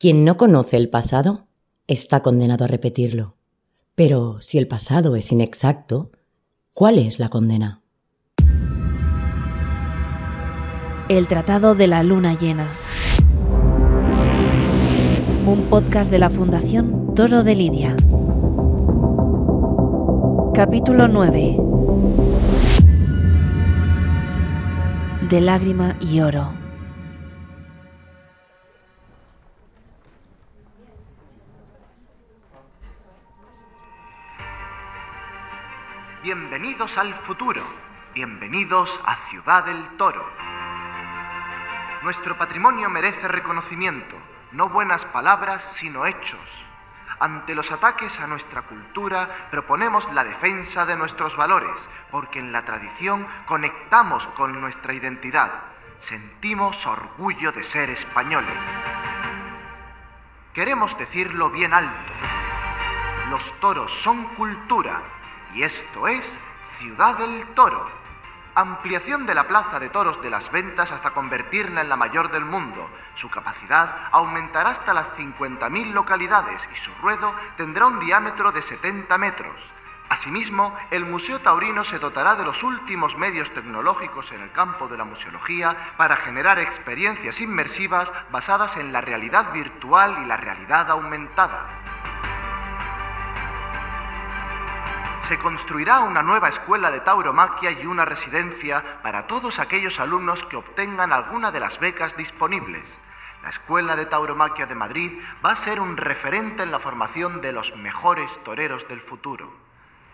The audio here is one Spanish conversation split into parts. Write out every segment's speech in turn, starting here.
Quien no conoce el pasado está condenado a repetirlo. Pero si el pasado es inexacto, ¿cuál es la condena? El Tratado de la Luna Llena. Un podcast de la Fundación Toro de Lidia. Capítulo 9. De lágrima y oro. Bienvenidos al futuro, bienvenidos a Ciudad del Toro. Nuestro patrimonio merece reconocimiento, no buenas palabras, sino hechos. Ante los ataques a nuestra cultura proponemos la defensa de nuestros valores, porque en la tradición conectamos con nuestra identidad. Sentimos orgullo de ser españoles. Queremos decirlo bien alto. Los toros son cultura y esto es Ciudad del Toro. Ampliación de la Plaza de Toros de las Ventas hasta convertirla en la mayor del mundo. Su capacidad aumentará hasta las 50.000 localidades y su ruedo tendrá un diámetro de 70 metros. Asimismo, el Museo Taurino se dotará de los últimos medios tecnológicos en el campo de la museología para generar experiencias inmersivas basadas en la realidad virtual y la realidad aumentada. Se construirá una nueva escuela de tauromaquia y una residencia para todos aquellos alumnos que obtengan alguna de las becas disponibles. La Escuela de Tauromaquia de Madrid va a ser un referente en la formación de los mejores toreros del futuro.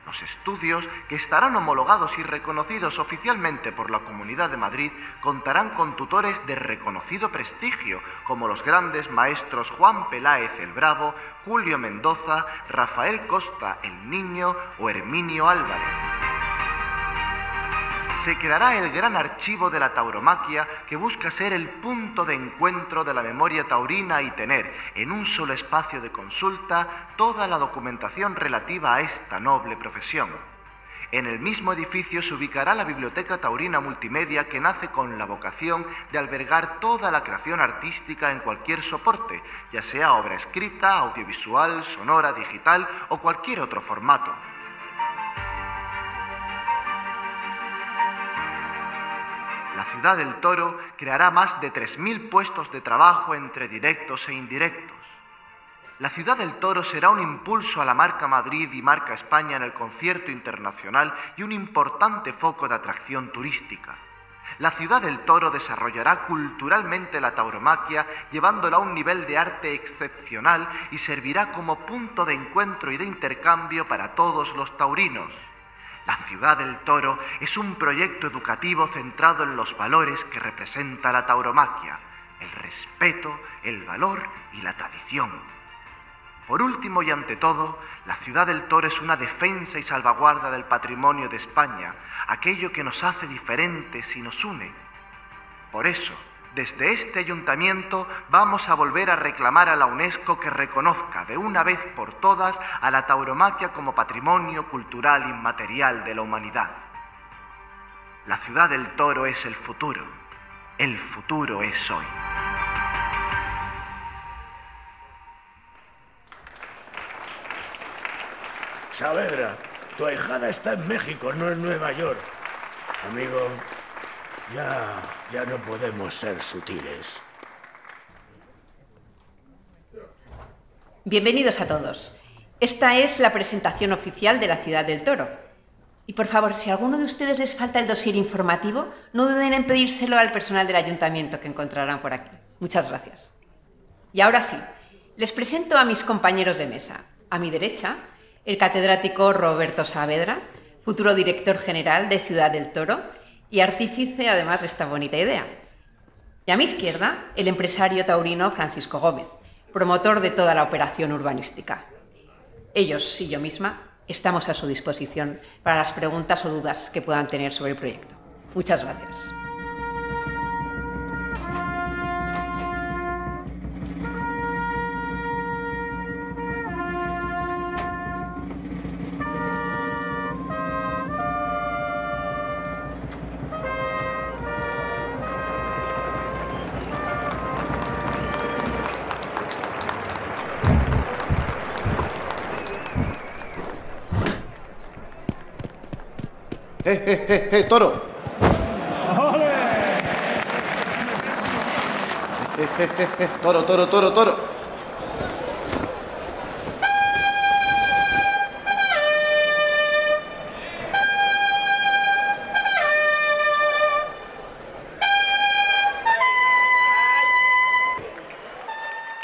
Los estudios, que estarán homologados y reconocidos oficialmente por la Comunidad de Madrid, contarán con tutores de reconocido prestigio, como los grandes maestros Juan Peláez el Bravo, Julio Mendoza, Rafael Costa el Niño o Herminio Álvarez se creará el gran archivo de la tauromaquia que busca ser el punto de encuentro de la memoria taurina y tener en un solo espacio de consulta toda la documentación relativa a esta noble profesión. En el mismo edificio se ubicará la Biblioteca Taurina Multimedia que nace con la vocación de albergar toda la creación artística en cualquier soporte, ya sea obra escrita, audiovisual, sonora, digital o cualquier otro formato. La ciudad del Toro creará más de 3.000 puestos de trabajo entre directos e indirectos. La ciudad del Toro será un impulso a la marca Madrid y marca España en el concierto internacional y un importante foco de atracción turística. La ciudad del Toro desarrollará culturalmente la tauromaquia, llevándola a un nivel de arte excepcional y servirá como punto de encuentro y de intercambio para todos los taurinos. La ciudad del toro es un proyecto educativo centrado en los valores que representa la tauromaquia, el respeto, el valor y la tradición. Por último y ante todo, la ciudad del toro es una defensa y salvaguarda del patrimonio de España, aquello que nos hace diferentes y nos une. Por eso, desde este ayuntamiento vamos a volver a reclamar a la UNESCO que reconozca de una vez por todas a la tauromaquia como patrimonio cultural inmaterial de la humanidad. La ciudad del toro es el futuro. El futuro es hoy. Saavedra, tu ahijada está en México, no en Nueva York. Amigo, ya, ya no podemos ser sutiles. Bienvenidos a todos. Esta es la presentación oficial de la Ciudad del Toro. Y por favor, si a alguno de ustedes les falta el dossier informativo, no duden en pedírselo al personal del ayuntamiento que encontrarán por aquí. Muchas gracias. Y ahora sí, les presento a mis compañeros de mesa. A mi derecha, el catedrático Roberto Saavedra, futuro director general de Ciudad del Toro y artífice además de esta bonita idea. Y a mi izquierda, el empresario taurino Francisco Gómez, promotor de toda la operación urbanística. Ellos y yo misma estamos a su disposición para las preguntas o dudas que puedan tener sobre el proyecto. Muchas gracias. ¡Eh, eh, eh, eh, toro! Eh, eh, eh, eh, toro, toro, toro, toro.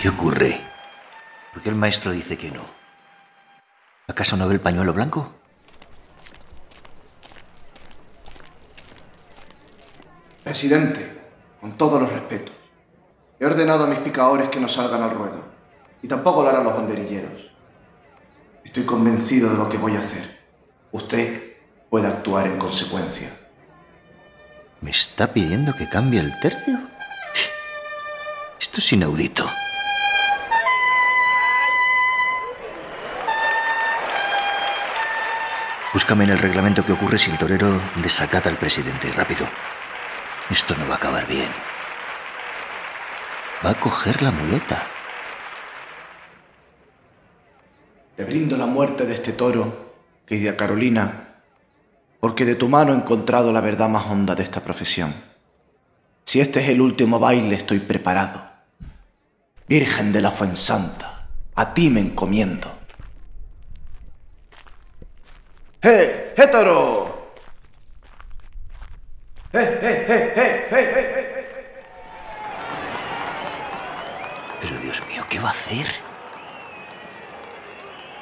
¿Qué ocurre? ¿Por qué el maestro dice que no? ¿Acaso no ve el pañuelo blanco? Presidente, con todos los respetos, he ordenado a mis picadores que no salgan al ruedo, y tampoco lo harán los banderilleros. Estoy convencido de lo que voy a hacer. Usted puede actuar en consecuencia. ¿Me está pidiendo que cambie el tercio? Esto es inaudito. Búscame en el reglamento qué ocurre si el torero desacata al presidente. Rápido. Esto no va a acabar bien. Va a coger la muleta. Te brindo la muerte de este toro, querida Carolina, porque de tu mano he encontrado la verdad más honda de esta profesión. Si este es el último baile, estoy preparado. Virgen de la Fuensanta, a ti me encomiendo. ¡Eh, eh, toro! ¡Eh, eh, eh, eh, eh, eh, eh, eh! Pero Dios mío, ¿qué va a hacer?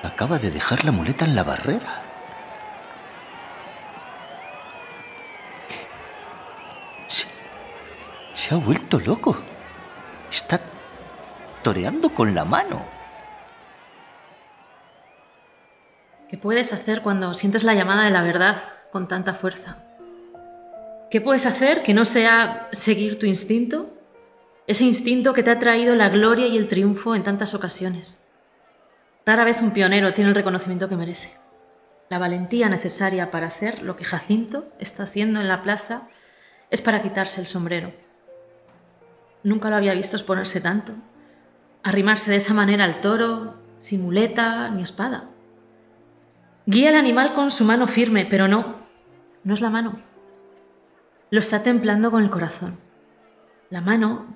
Acaba de dejar la muleta en la barrera. Se, se ha vuelto loco. Está toreando con la mano. ¿Qué puedes hacer cuando sientes la llamada de la verdad con tanta fuerza? ¿Qué puedes hacer que no sea seguir tu instinto? Ese instinto que te ha traído la gloria y el triunfo en tantas ocasiones. Rara vez un pionero tiene el reconocimiento que merece. La valentía necesaria para hacer lo que Jacinto está haciendo en la plaza es para quitarse el sombrero. Nunca lo había visto exponerse tanto, arrimarse de esa manera al toro, sin muleta ni espada. Guía al animal con su mano firme, pero no, no es la mano. Lo está templando con el corazón. La mano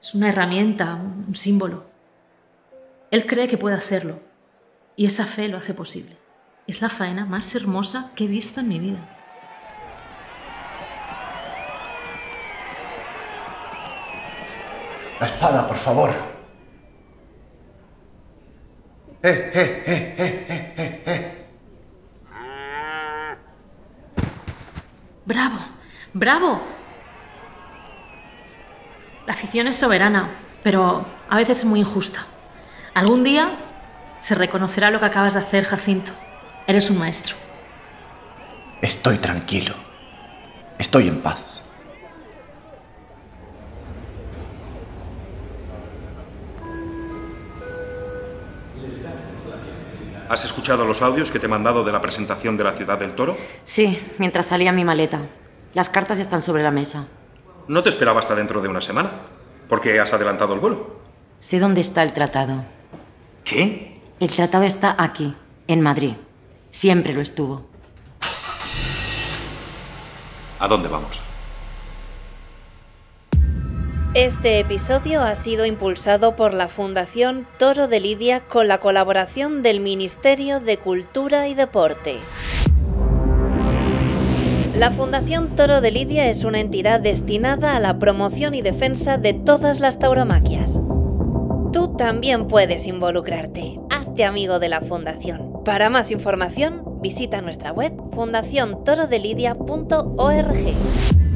es una herramienta, un símbolo. Él cree que puede hacerlo y esa fe lo hace posible. Es la faena más hermosa que he visto en mi vida. La espada, por favor. ¡Eh, eh, eh, eh, eh, eh, eh! ¡Bravo! ¡Bravo! La afición es soberana, pero a veces es muy injusta. Algún día se reconocerá lo que acabas de hacer, Jacinto. Eres un maestro. Estoy tranquilo. Estoy en paz. ¿Has escuchado los audios que te he mandado de la presentación de la ciudad del toro? Sí, mientras salía mi maleta. Las cartas están sobre la mesa. No te esperaba hasta dentro de una semana. ¿Por qué has adelantado el vuelo? Sé dónde está el tratado. ¿Qué? El tratado está aquí, en Madrid. Siempre lo estuvo. ¿A dónde vamos? Este episodio ha sido impulsado por la Fundación Toro de Lidia con la colaboración del Ministerio de Cultura y Deporte. La Fundación Toro de Lidia es una entidad destinada a la promoción y defensa de todas las tauromaquias. Tú también puedes involucrarte. Hazte amigo de la Fundación. Para más información, visita nuestra web fundaciontorodelidia.org.